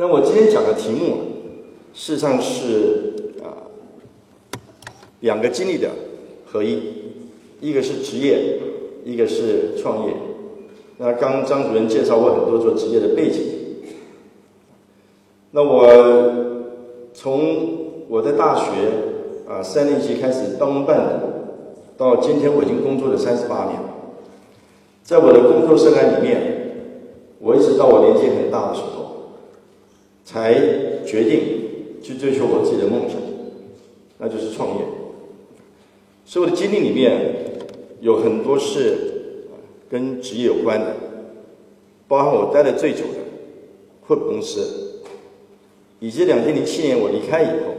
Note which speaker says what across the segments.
Speaker 1: 那我今天讲的题目，事实上是啊两个经历的合一，一个是职业，一个是创业。那刚张主任介绍过很多做职业的背景，那我从我在大学啊三年级开始当办的，到今天我已经工作了三十八年，在我的工作生涯里面，我一直到我年纪很大的时候。才决定去追求我自己的梦想，那就是创业。所以我的经历里面有很多是跟职业有关的，包含我待的最久的惠普公司，以及两千零七年我离开以后，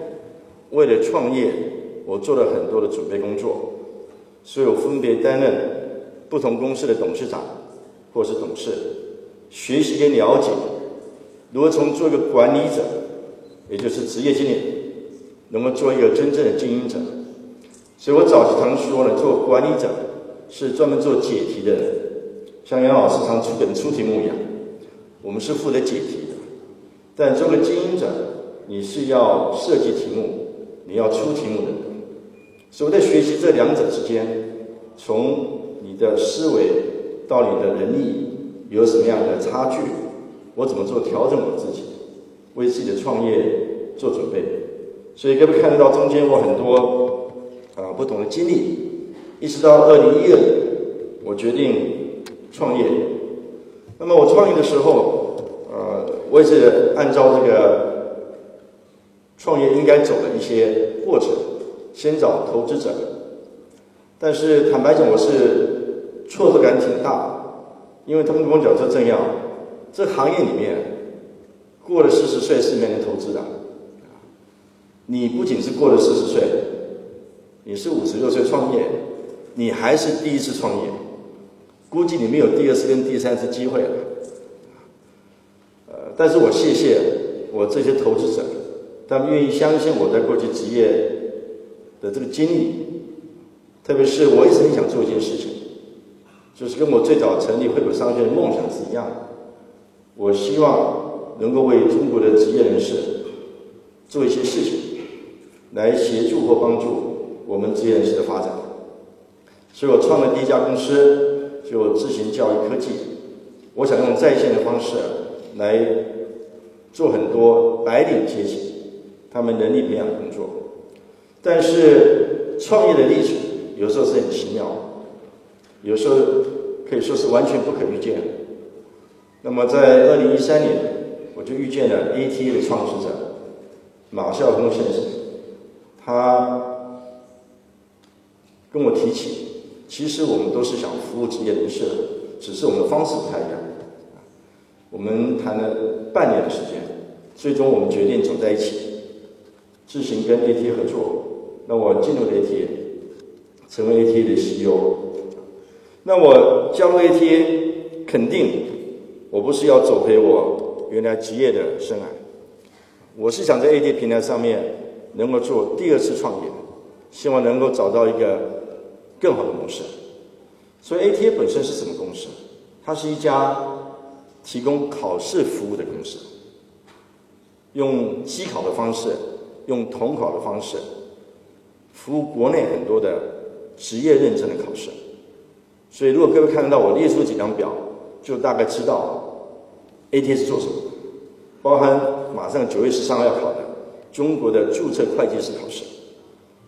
Speaker 1: 为了创业，我做了很多的准备工作，所以我分别担任不同公司的董事长或是董事，学习跟了解。如何从做一个管理者，也就是职业经理，能够做一个真正的经营者？所以我早期常说呢，做管理者是专门做解题的人，像杨老师常出本出题目一样，我们是负责解题的。但做个经营者，你是要设计题目，你要出题目的。所以我在学习这两者之间，从你的思维到你的能力有什么样的差距？我怎么做调整我自己，为自己的创业做准备？所以各位看得到中间我很多啊不同的经历，一直到二零一二年，我决定创业。那么我创业的时候，呃，我也是按照这个创业应该走的一些过程，先找投资者。但是坦白讲，我是挫折感挺大，因为他们跟我讲说这样。这行业里面，过了四十岁是没人投资的。你不仅是过了四十岁，你是五十六岁创业，你还是第一次创业，估计你没有第二次跟第三次机会了。呃，但是我谢谢我这些投资者，他们愿意相信我在过去职业的这个经历，特别是我一直很想做一件事情，就是跟我最早成立惠普商学的梦想是一样的。我希望能够为中国的职业人士做一些事情，来协助或帮助我们职业人士的发展。所以我创了第一家公司，就智行教育科技。我想用在线的方式来做很多白领阶级他们能力培养工作。但是创业的历程有时候是很奇妙，有时候可以说是完全不可预见。那么在二零一三年，我就遇见了 ATA 的创始者马孝峰先生，他跟我提起，其实我们都是想服务职业人士，只是我们的方式不太一样。我们谈了半年的时间，最终我们决定走在一起，自行跟 ATA 合作。那我进入 ATA，成为 ATA 的 CEO。那我加入 ATA，肯定。我不是要走回我原来职业的生涯，我是想在 A T 平台上面能够做第二次创业，希望能够找到一个更好的模式。所以 A T A 本身是什么公司？它是一家提供考试服务的公司，用机考的方式，用统考的方式，服务国内很多的职业认证的考试。所以如果各位看得到我列出几张表。就大概知道 A T 是做什么，包含马上九月十三号要考的中国的注册会计师考试，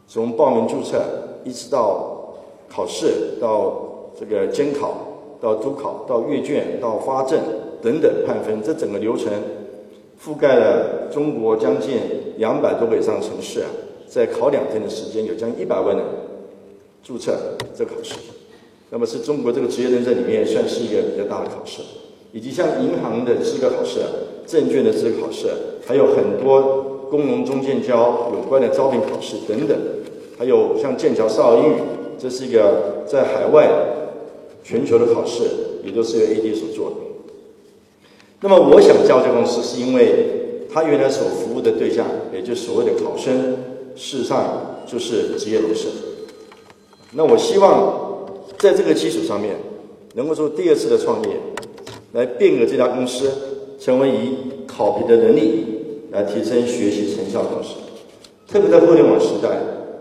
Speaker 1: 从报名注册一直到考试，到这个监考，到督考，到阅卷，到发证等等判分，这整个流程覆盖了中国将近两百多个以上城市啊，在考两天的时间，有将近一百万人注册这考试。那么是中国这个职业认证里面算是一个比较大的考试，以及像银行的资格考试、证券的资格考试，还有很多工农中建交有关的招聘考试等等，还有像剑桥少儿英语，这是一个在海外全球的考试，也都是由 AD 所做的。那么我想加入这公司，是因为他原来所服务的对象，也就是所谓的考生，事实上就是职业人士。那我希望。在这个基础上面，能够做第二次的创业，来变革这家公司，成为以考评的能力来提升学习成效同时，特别在互联网时代，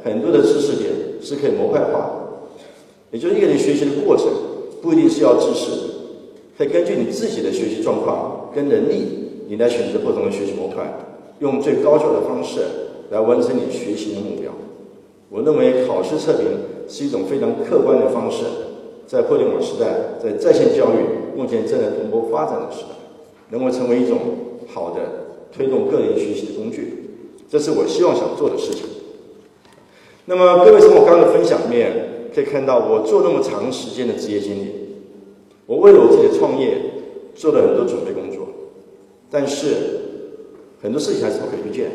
Speaker 1: 很多的知识点是可以模块化的，也就是一个人学习的过程不一定是要知识，可以根据你自己的学习状况跟能力，你来选择不同的学习模块，用最高效的方式来完成你学习的目标。我认为考试测评是一种非常客观的方式，在互联网时代，在在线教育目前正在蓬勃发展的时代，能够成为一种好的推动个人学习的工具，这是我希望想做的事情。那么各位从我刚刚的分享里面可以看到，我做那么长时间的职业经历，我为了我自己的创业做了很多准备工作，但是很多事情还是不可预见。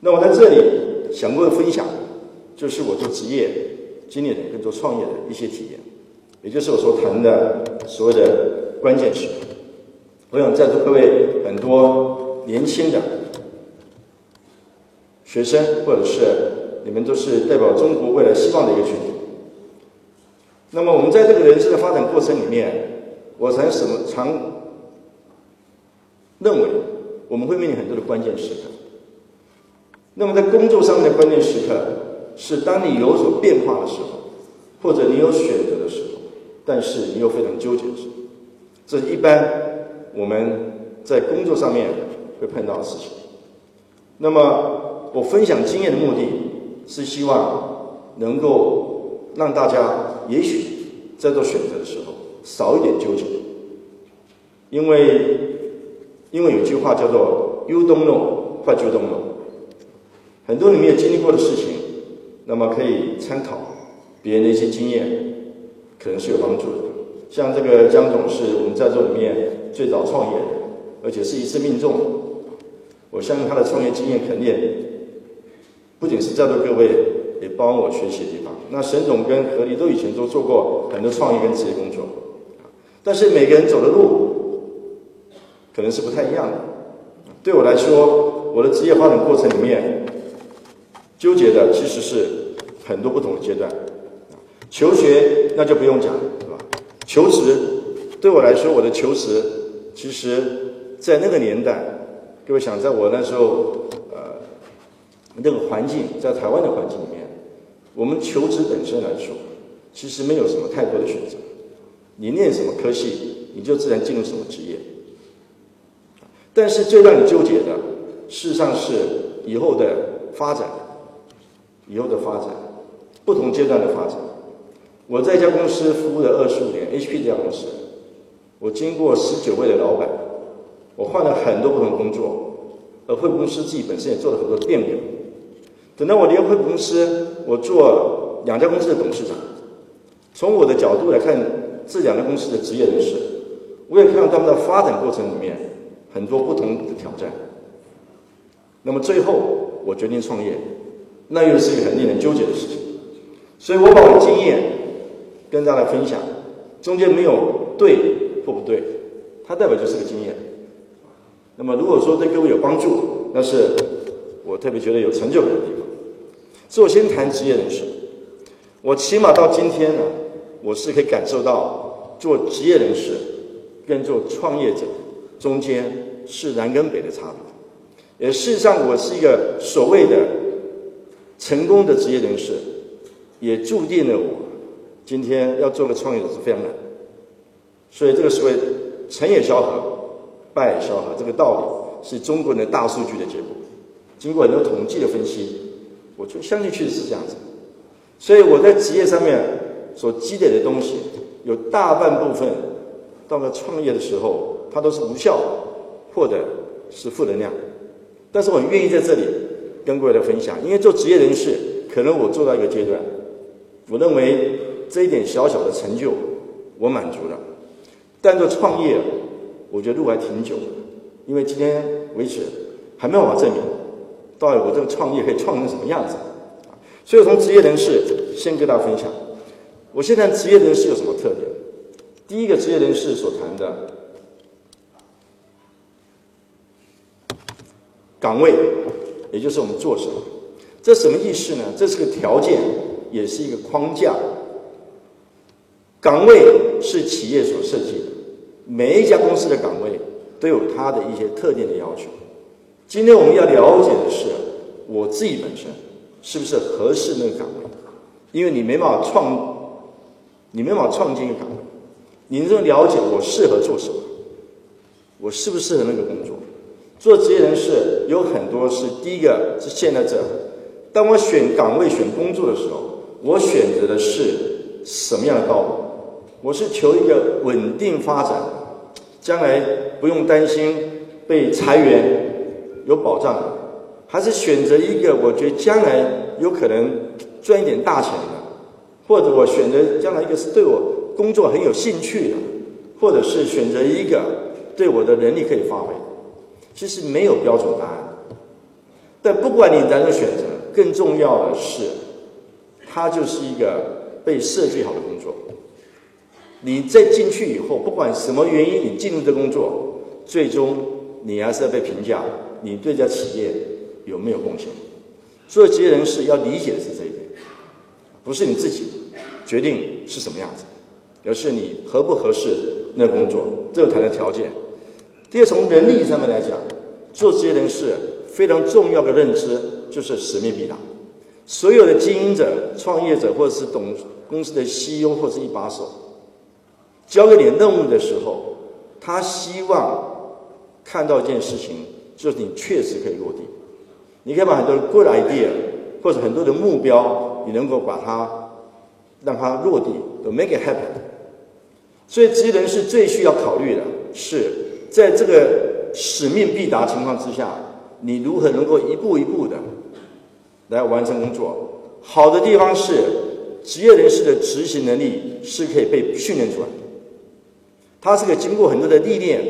Speaker 1: 那我在这里。想跟分享，就是我做职业经历的跟做创业的一些体验，也就是我所谈的所谓的关键时刻。我想在座各位很多年轻的学生，或者是你们都是代表中国未来希望的一个群体。那么我们在这个人生的发展过程里面，我才什么常认为我们会面临很多的关键时刻。那么在工作上面的关键时刻，是当你有所变化的时候，或者你有选择的时候，但是你又非常纠结的时候，这一般我们在工作上面会碰到的事情。那么我分享经验的目的是希望能够让大家也许在做选择的时候少一点纠结，因为因为有句话叫做 “You don't know what you don't know”。很多你没有经历过的事情，那么可以参考别人的一些经验，可能是有帮助的。像这个江总是我们在座里面最早创业的，而且是一次命中。我相信他的创业经验肯定不仅是在座各位也帮我学习的地方。那沈总跟何丽都以前都做过很多创业跟职业工作，但是每个人走的路可能是不太一样的。对我来说，我的职业发展过程里面。纠结的其实是很多不同的阶段，求学那就不用讲了，是吧？求职对我来说，我的求职其实，在那个年代，各位想，在我那时候，呃，那个环境，在台湾的环境里面，我们求职本身来说，其实没有什么太多的选择，你念什么科系，你就自然进入什么职业。但是最让你纠结的，事实上是以后的发展。以后的发展，不同阶段的发展。我在一家公司服务了二十五年，HP 这家公司，我经过十九位的老板，我换了很多不同工作，而惠普公司自己本身也做了很多变革。等到我离开惠普公司，我做两家公司的董事长。从我的角度来看，这两家公司的职业人士，我也看到他们的发展过程里面很多不同的挑战。那么最后，我决定创业。那又是一个很令人纠结的事情，所以我把我的经验跟大家分享，中间没有对或不对，它代表就是个经验。那么如果说对各位有帮助，那是我特别觉得有成就感的地方。所以我先谈职业人士，我起码到今天呢，我是可以感受到做职业人士跟做创业者中间是南跟北的差别。也事实上，我是一个所谓的。成功的职业人士，也注定了我今天要做个创业者是非常难。所以这个所谓“成也萧何，败也萧何”这个道理，是中国人的大数据的结果。经过很多统计的分析，我就相信确实是这样子。所以我在职业上面所积累的东西，有大半部分到了创业的时候，它都是无效或者是负能量。但是我愿意在这里。跟各位的分享，因为做职业人士，可能我做到一个阶段，我认为这一点小小的成就，我满足了。但做创业，我觉得路还挺久，因为今天为止还没有法证明，到底我这个创业可以创成什么样子。所以，从职业人士先跟大家分享，我现在职业人士有什么特点？第一个职业人士所谈的岗位。也就是我们做什么，这什么意思呢？这是个条件，也是一个框架。岗位是企业所设计的，每一家公司的岗位都有它的一些特定的要求。今天我们要了解的是，我自己本身是不是合适那个岗位？因为你没办法创，你没办法创建一个岗位，你能了解我适合做什么，我适不适合那个工作？做职业人士有很多是第一个是现在这，当我选岗位、选工作的时候，我选择的是什么样的道路？我是求一个稳定发展，将来不用担心被裁员。有保障，还是选择一个我觉得将来有可能赚一点大钱的，或者我选择将来一个是对我工作很有兴趣的，或者是选择一个对我的能力可以发挥。其实没有标准答案，但不管你哪种选择，更重要的是，它就是一个被设计好的工作。你在进去以后，不管什么原因，你进入这工作，最终你还是要被评价。你对这家企业有没有贡献？所以职业人士要理解的是这一点，不是你自己决定是什么样子，而是你合不合适那工作，这谈的条件。第二，从人力上面来讲，做职业人士非常重要的认知就是使命必达。所有的经营者、创业者或者是董公司的 CEO 或者是一把手，交给你任务的时候，他希望看到一件事情。就是你确实可以落地，你可以把很多的 good idea 或者很多的目标，你能够把它让它落地，都 make it happen。所以职业人士最需要考虑的是，在这个使命必达情况之下，你如何能够一步一步的来完成工作。好的地方是，职业人士的执行能力是可以被训练出来的，他是个经过很多的历练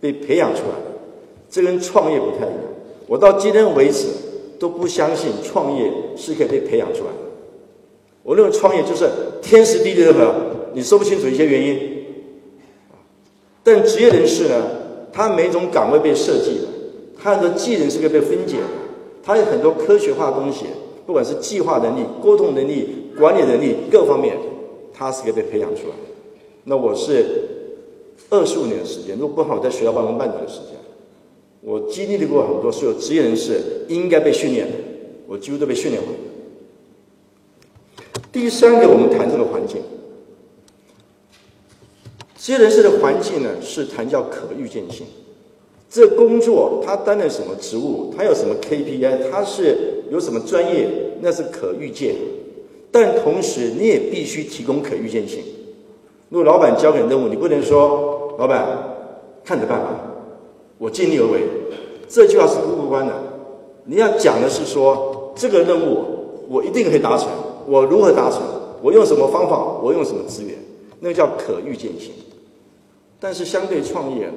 Speaker 1: 被培养出来的。这跟创业不太一样。我到今天为止都不相信创业是可以被培养出来的。我认为创业就是天时地利人和，你说不清楚一些原因。但职业人士呢，他每种岗位被设计，他的技能是可以被分解，他有很多科学化的东西，不管是计划能力、沟通能力、管理能力各方面，他是可以被培养出来。那我是二十五年的时间，如果不好，我在学校办公半年的时间。我经历过很多所有职业人士应该被训练的，我几乎都被训练完。第三个，我们谈这个环境，职业人士的环境呢，是谈叫可预见性。这工作他担任什么职务，他有什么 KPI，他是有什么专业，那是可预见。但同时，你也必须提供可预见性。如果老板交给你任务，你不能说老板看着办吧。我尽力而为，这句话是不客观的。你要讲的是说，这个任务我一定可以达成，我如何达成？我用什么方法？我用什么资源？那个叫可预见性。但是相对创业呢，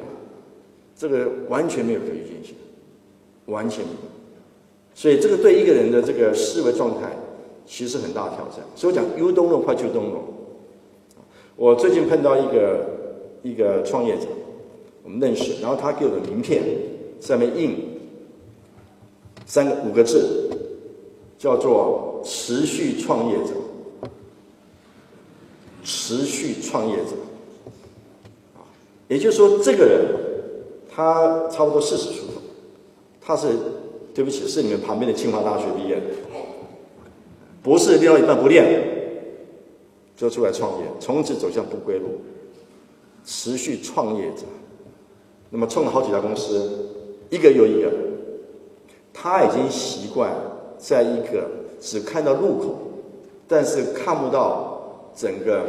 Speaker 1: 这个完全没有可预见性，完全没有。所以这个对一个人的这个思维状态，其实很大挑战。所以我讲 “you don't know what you don't know”。我最近碰到一个一个创业者。我们认识，然后他给我的名片上面印三个五个字，叫做“持续创业者”。持续创业者，也就是说，这个人他差不多四十出头，他是对不起，是你们旁边的清华大学毕业的，博士念到一半不练，就出来创业，从此走向不归路。持续创业者。那么创了好几家公司，一个又一个，他已经习惯在一个只看到路口，但是看不到整个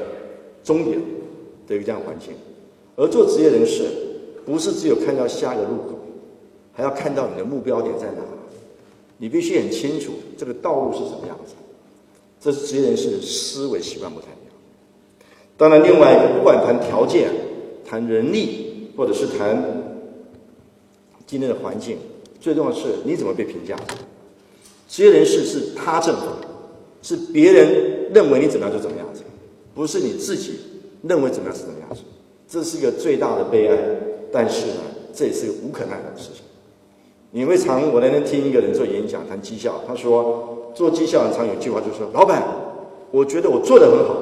Speaker 1: 终点的一个这样环境。而做职业人士，不是只有看到下一个路口，还要看到你的目标点在哪。你必须很清楚这个道路是什么样子。这是职业人士的思维习惯不太一样。当然，另外一个，不管谈条件、谈人力。或者是谈今天的环境，最重要的是你怎么被评价。职业人士是他正法，是别人认为你怎么样就怎么样子，不是你自己认为怎么样是怎么样子。这是一个最大的悲哀，但是呢，这也是个无可奈何的事情。你会常我那天听一个人做演讲谈绩效，他说做绩效常有句话就说，老板，我觉得我做的很好。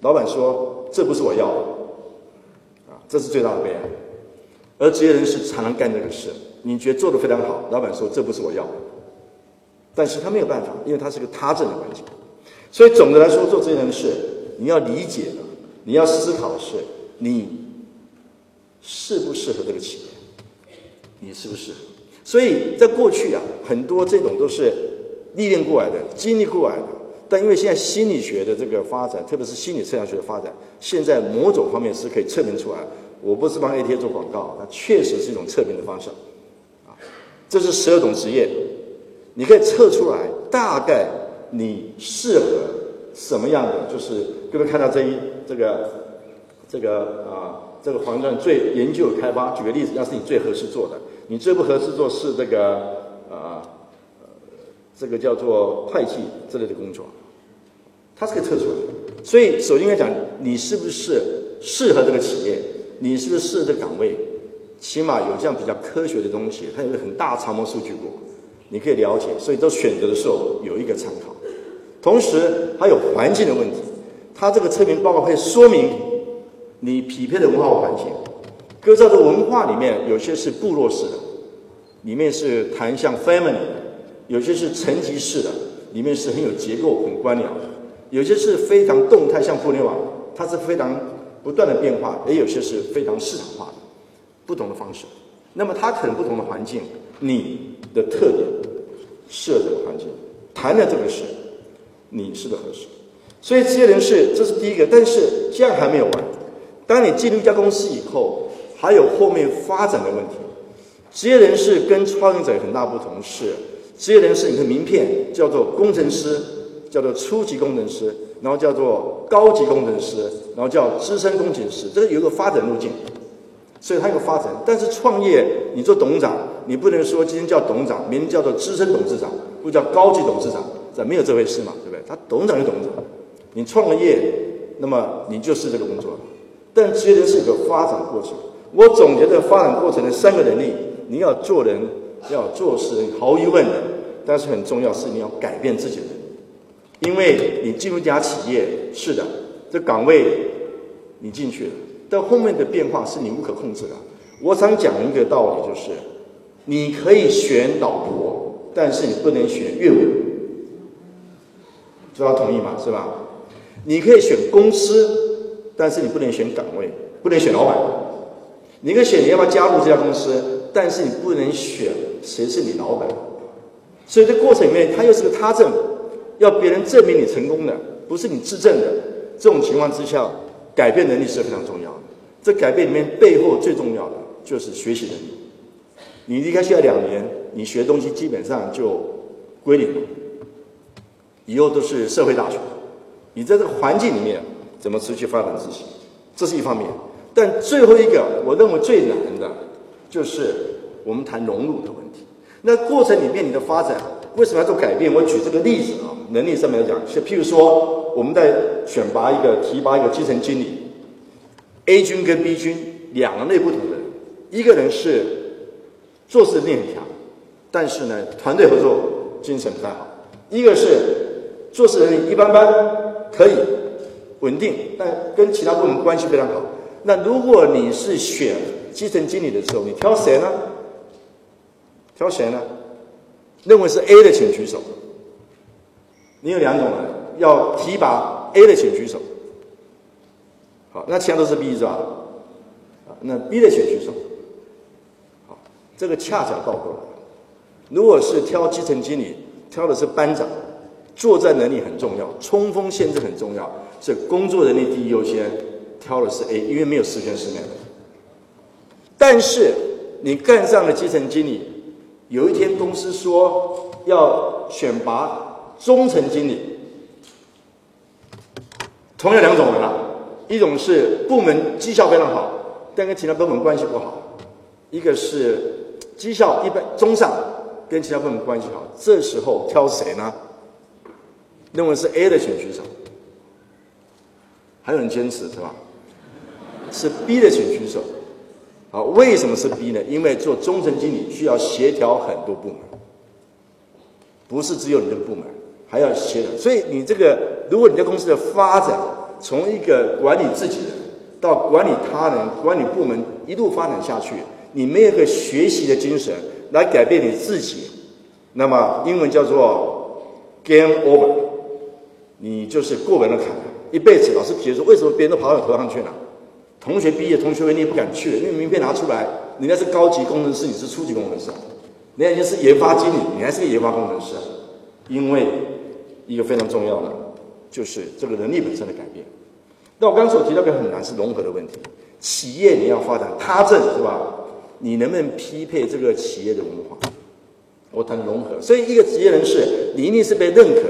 Speaker 1: 老板说这不是我要的。啊这是最大的悲哀。而职业人士常常干这个事，你觉得做得非常好，老板说这不是我要的，但是他没有办法，因为他是个他政的环境。所以总的来说，做职业人士，你要理解的，你要思考的是，你适不适合这个企业，你适不适合？所以在过去啊，很多这种都是历练过来的、经历过来的。但因为现在心理学的这个发展，特别是心理测量学的发展，现在某种方面是可以测评出来。我不是帮 A T A 做广告，它确实是一种测评的方式，啊，这是十二种职业，你可以测出来大概你适合什么样的，就是各位看到这一这个这个啊这个黄钻最研究开发，举个例子，要是你最合适做的，你最不合适做是这个啊这个叫做会计之类的工作，它是可以测出来的。所以首先应该讲，你是不是适合这个企业？你是不是适合这个岗位？起码有这样比较科学的东西，它有个很大长模数据库，你可以了解。所以都选择的时候有一个参考。同时还有环境的问题，它这个测评报告会说明你匹配的文化环境。各照的文化里面，有些是部落式的，里面是谈像 family；有些是层级式的，里面是很有结构、很官僚的；有些是非常动态，像互联网，它是非常。不断的变化，也有些是非常市场化的，不同的方式。那么它可能不同的环境，你的特点适合这个环境，谈的这个事你是的合适。所以职业人士这是第一个，但是这样还没有完。当你进入一家公司以后，还有后面发展的问题。职业人士跟创业者有很大不同是，职业人士你的名片叫做工程师，叫做初级工程师。然后叫做高级工程师，然后叫资深工程师，这个有个发展路径，所以它有个发展。但是创业，你做董事长，你不能说今天叫董事长，明天叫做资深董事长，不叫高级董事长，这没有这回事嘛，对不对？他董事长就董事长，你创了业，那么你就是这个工作。但职业人是一个发展过程。我总结的发展过程的三个能力：你要做人，要做事，毫无疑问的。但是很重要是你要改变自己的。因为你进入一家企业，是的，这岗位你进去了，但后面的变化是你无可控制的。我想讲一个道理，就是你可以选老婆，但是你不能选岳母，知道同意吗？是吧？你可以选公司，但是你不能选岗位，不能选老板。你可以选你要不要加入这家公司，但是你不能选谁是你老板。所以这过程里面，它又是个他证。要别人证明你成功的，不是你自证的。这种情况之下，改变能力是非常重要的。这改变里面背后最重要的就是学习能力。你离开学校两年，你学东西基本上就归零了，以后都是社会大学。你在这个环境里面怎么持续发展自己，这是一方面。但最后一个，我认为最难的，就是我们谈融入的问题。那过程里面你的发展。为什么要做改变？我举这个例子啊，能力上面来讲，就譬如说，我们在选拔一个、提拔一个基层经理，A 军跟 B 军两个内不同的人，一个人是做事能力很强，但是呢，团队合作精神不太好；一个是做事能力一般般，可以稳定，但跟其他部门关系非常好。那如果你是选基层经理的时候，你挑谁呢？挑谁呢？认为是 A 的，请举手。你有两种人，要提拔 A 的，请举手。好，那其他都是 B 是吧？啊，那 B 的请举手。好，这个恰巧倒过来。如果是挑基层经理，挑的是班长，作战能力很重要，冲锋陷阵很重要，是工作能力第一优先，挑的是 A，因为没有十全十美的。但是你干上了基层经理。有一天，公司说要选拔中层经理，同样两种人啊，一种是部门绩效非常好，但跟其他部门关系不好；一个是绩效一般中上，跟其他部门关系好。这时候挑谁呢？认为是 A 的选举手，还有人坚持是吧？是 B 的请举手。好，为什么是 B 呢？因为做中层经理需要协调很多部门，不是只有你的部门，还要协调。所以你这个，如果你在公司的发展，从一个管理自己人到管理他人、管理部门一路发展下去，你没有个学习的精神来改变你自己，那么英文叫做 game over，你就是过不了坎，一辈子。老师提说，为什么别人都跑到头上去了？同学毕业，同学会你也不敢去了，因为名片拿出来，人家是高级工程师，你是初级工程师，人家已经是研发经理，你还是个研发工程师，因为一个非常重要的就是这个能力本身的改变。那我刚才所提到的很难是融合的问题，企业你要发展他政是吧？你能不能匹配这个企业的文化？我谈融合，所以一个职业人士，你一定是被认可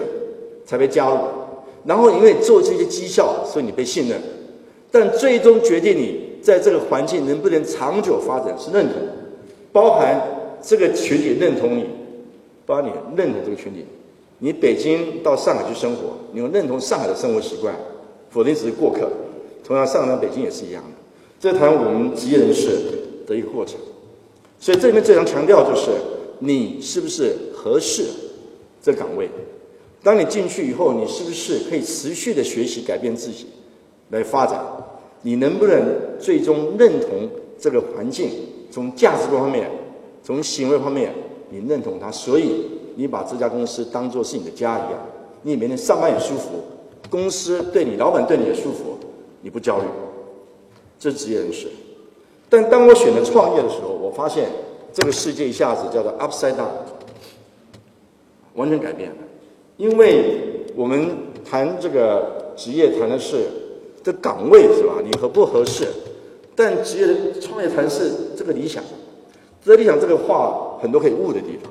Speaker 1: 才被加入，然后因为做这些绩效，所以你被信任。但最终决定你在这个环境能不能长久发展是认同，包含这个群体认同你，包含你认同这个群体。你北京到上海去生活，你要认同上海的生活习惯，否则只是过客。同样，上海到、北京也是一样的。这谈我们职业人士的一个过程。所以这里面最常强调就是，你是不是合适这岗位？当你进去以后，你是不是可以持续的学习改变自己？来发展，你能不能最终认同这个环境？从价值观方面，从行为方面，你认同它，所以你把这家公司当做是你的家一样，你每天上班也舒服，公司对你，老板对你也舒服，你不焦虑，这是职业人士。但当我选择创业的时候，我发现这个世界一下子叫做 upside down，完全改变了，因为我们谈这个职业，谈的是。这岗位是吧？你合不合适？但职业创业谈是这个理想，这理想这个话很多可以悟的地方，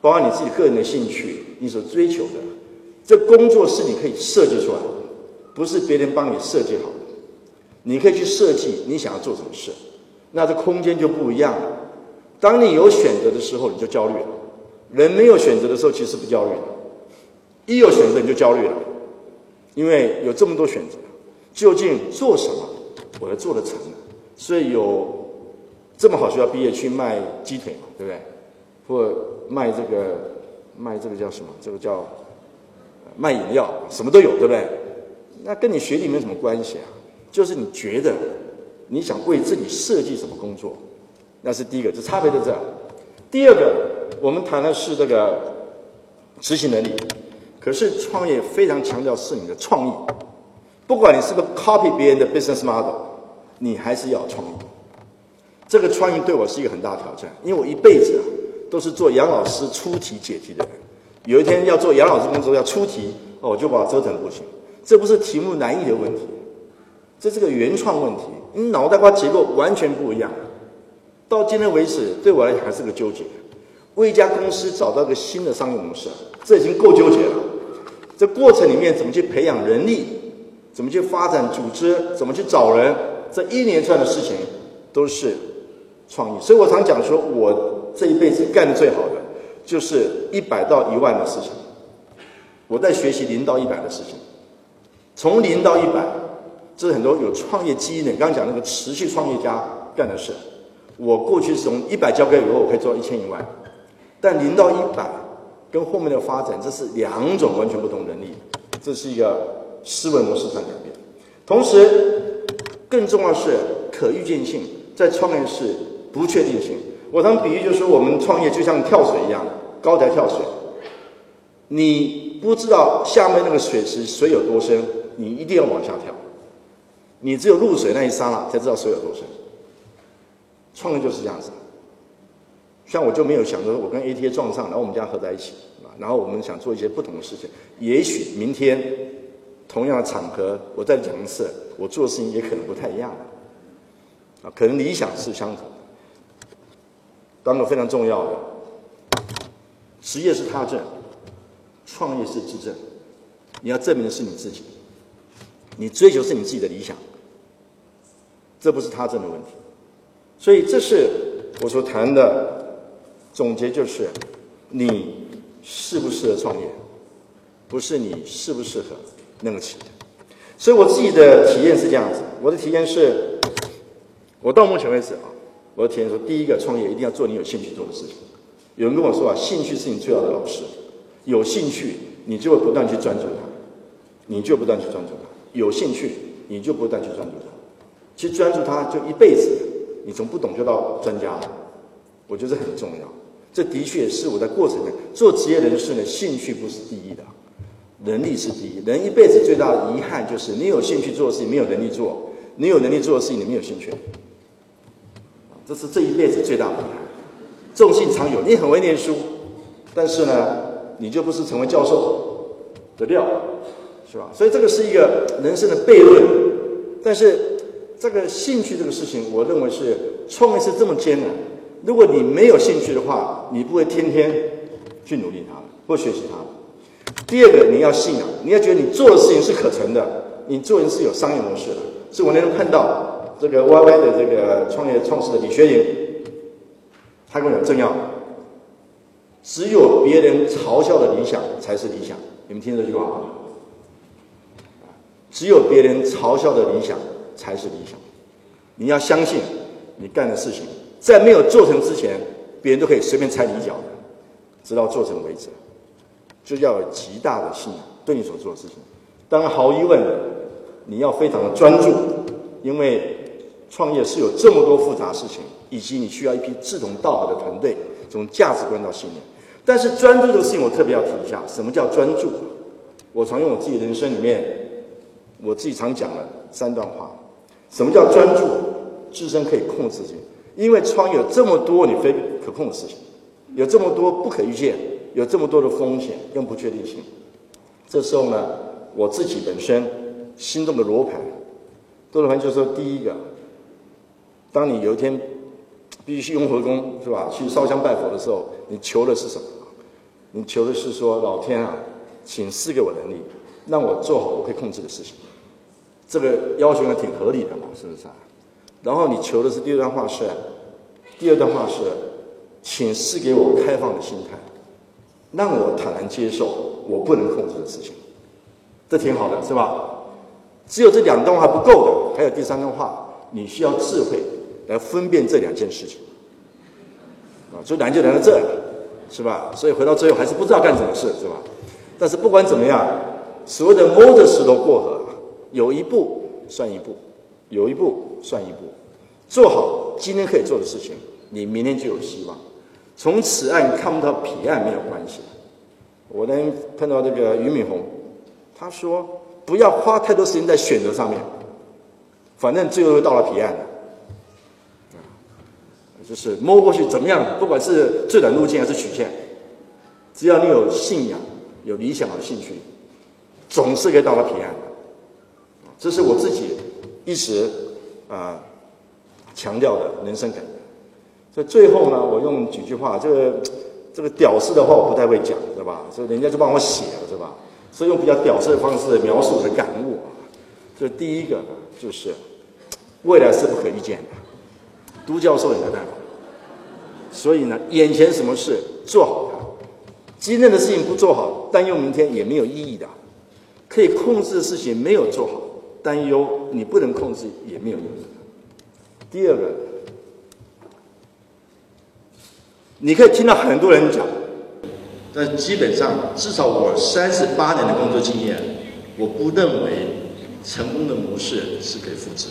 Speaker 1: 包括你自己个人的兴趣，你所追求的。这工作是你可以设计出来的，不是别人帮你设计好的。你可以去设计你想要做什么事，那这空间就不一样了。当你有选择的时候，你就焦虑了；人没有选择的时候，其实不焦虑。一有选择，你就焦虑了，因为有这么多选择。究竟做什么，我要做得成？所以有这么好学校毕业去卖鸡腿嘛，对不对？或卖这个卖这个叫什么？这个叫卖饮料，什么都有，对不对？那跟你学历没有什么关系啊。就是你觉得你想为自己设计什么工作，那是第一个，这差别在这。第二个，我们谈的是这个执行能力，可是创业非常强调是你的创意。不管你是不是 copy 别人的 business model，你还是要创意。这个创意对我是一个很大挑战，因为我一辈子啊都是做杨老师出题解题的人。有一天要做杨老师工作要出题，哦，我就把它折腾不行。这不是题目难易的问题，这是个原创问题。你脑袋瓜结构完全不一样。到今天为止，对我来讲还是个纠结。为一家公司找到个新的商业模式，这已经够纠结了。这过程里面怎么去培养人力？怎么去发展组织？怎么去找人？这一连串的事情都是创意。所以我常讲说，我这一辈子干的最好的就是一百到一万的事情。我在学习零到一百的事情，从零到一百，这是很多有创业基因的。刚刚讲那个持续创业家干的事。我过去是从一百交给以后，我可以做到一千一万。但零到一百跟后面的发展，这是两种完全不同能力。这是一个。思维模式上改变，同时更重要是可预见性，在创业是不确定性。我常比喻就是说，我们创业就像跳水一样，高台跳水，你不知道下面那个水池水有多深，你一定要往下跳。你只有入水那一刹那才知道水有多深。创业就是这样子。像我就没有想着我跟 ATA 撞上，然后我们家合在一起，然后我们想做一些不同的事情，也许明天。同样的场合，我再讲一次，我做的事情也可能不太一样啊，可能理想是相同的。当个非常重要的，职业是他证，创业是自证，你要证明的是你自己，你追求是你自己的理想，这不是他证的问题。所以这是我所谈的总结，就是你适不适合创业，不是你适不适合。那个企业，所以我自己的体验是这样子。我的体验是，我到目前为止啊，我的体验说，第一个创业一定要做你有兴趣做的事情。有人跟我说啊，兴趣是你最好的老师。有兴趣，你就会不断去专注它，你就不断去专注它。有兴趣，你就不断去专注它。其实专注它就一辈子，你从不懂就到专家。我觉得这很重要。这的确是我在过程中做职业人士呢，兴趣不是第一的，能力是第一。人一辈子最大的遗憾就是你有兴趣做的事情没有能力做，你有能力做的事情你没有兴趣。这是这一辈子最大的遗憾。众信常有，你很会念书，但是呢，你就不是成为教授的料，是吧？所以这个是一个人生的悖论。但是这个兴趣这个事情，我认为是创业是这么艰难。如果你没有兴趣的话，你不会天天去努力它，或学习它。第二个，你要信仰，你要觉得你做的事情是可成的，你做人是有商业模式的。是我那天看到这个 YY 的这个创业创始的李学颖，他跟我讲正要，只有别人嘲笑的理想才是理想。你们听这句话啊？只有别人嘲笑的理想才是理想。你要相信你干的事情。在没有做成之前，别人都可以随便踩你一脚的，直到做成为止，就要有极大的信仰对你所做的事情。当然，毫无疑问，你要非常的专注，因为创业是有这么多复杂事情，以及你需要一批志同道合的团队，从价值观到信念。但是专注这个事情，我特别要提一下，什么叫专注？我常用我自己人生里面，我自己常讲的三段话：什么叫专注？自身可以控制自己。因为创业有这么多你非可控的事情，有这么多不可预见，有这么多的风险跟不确定性。这时候呢，我自己本身心中的罗盘，罗盘就是说，第一个，当你有一天必须去雍和宫是吧，去烧香拜佛的时候，你求的是什么？你求的是说，老天啊，请赐给我能力，让我做好我可以控制的事情。这个要求还挺合理的嘛，是不是啊？然后你求的是第二段话是，第二段话是，请赐给我开放的心态，让我坦然接受我不能控制的事情，这挺好的，是吧？只有这两段话不够的，还有第三段话，你需要智慧来分辨这两件事情，啊，就难就难到这，是吧？所以回到最后还是不知道干什么事，是吧？但是不管怎么样，所谓的摸着石头过河，有一步算一步。有一步算一步，做好今天可以做的事情，你明天就有希望。从此岸看不到彼岸没有关系。我能碰到这个俞敏洪，他说不要花太多时间在选择上面，反正最后会到了彼岸的。就是摸过去怎么样？不管是最短路径还是曲线，只要你有信仰、有理想、有兴趣，总是可以到了彼岸的。这是我自己。一直啊强调的人生感，所以最后呢，我用几句话，这个这个屌丝的话我不太会讲，对吧？所以人家就帮我写了，是吧？所以用比较屌丝的方式描述我的感悟。这第一个，就是未来是不可预见的，都教授也没办法。所以呢，眼前什么事做好它，今天的事情不做好，但用明天也没有意义的。可以控制的事情没有做好。担忧你不能控制也没有用。第二个，你可以听到很多人讲，但基本上至少我三十八年的工作经验，我不认为成功的模式是可以复制。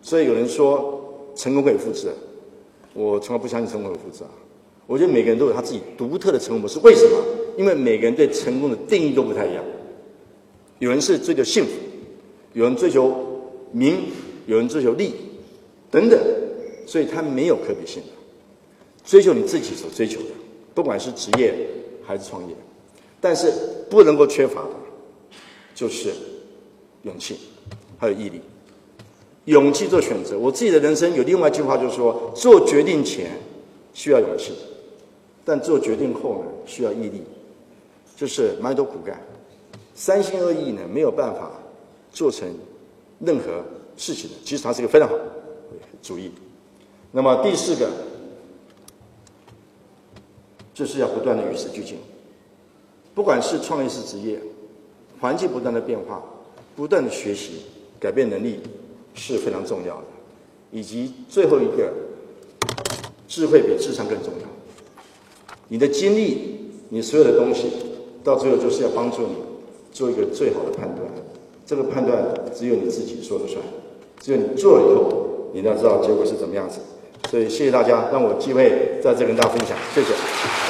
Speaker 1: 所以有人说成功可以复制，我从来不相信成功可以复制啊。我觉得每个人都有他自己独特的成功模式。为什么？因为每个人对成功的定义都不太一样。有人是追求幸福。有人追求名，有人追求利，等等，所以他没有可比性的。追求你自己所追求的，不管是职业还是创业，但是不能够缺乏的，就是勇气，还有毅力。勇气做选择，我自己的人生有另外一句话，就是说，做决定前需要勇气，但做决定后呢，需要毅力，就是埋头苦干，三心二意呢，没有办法。做成任何事情的，其实它是一个非常好的主意。那么第四个就是要不断的与时俱进，不管是创业是职业，环境不断的变化，不断的学习，改变能力是非常重要的。以及最后一个，智慧比智商更重要。你的经历，你所有的东西，到最后就是要帮助你做一个最好的判断。这个判断只有你自己说了算，只有你做了以后，你才知道结果是怎么样子。所以谢谢大家，让我机会在这跟大家分享，谢谢。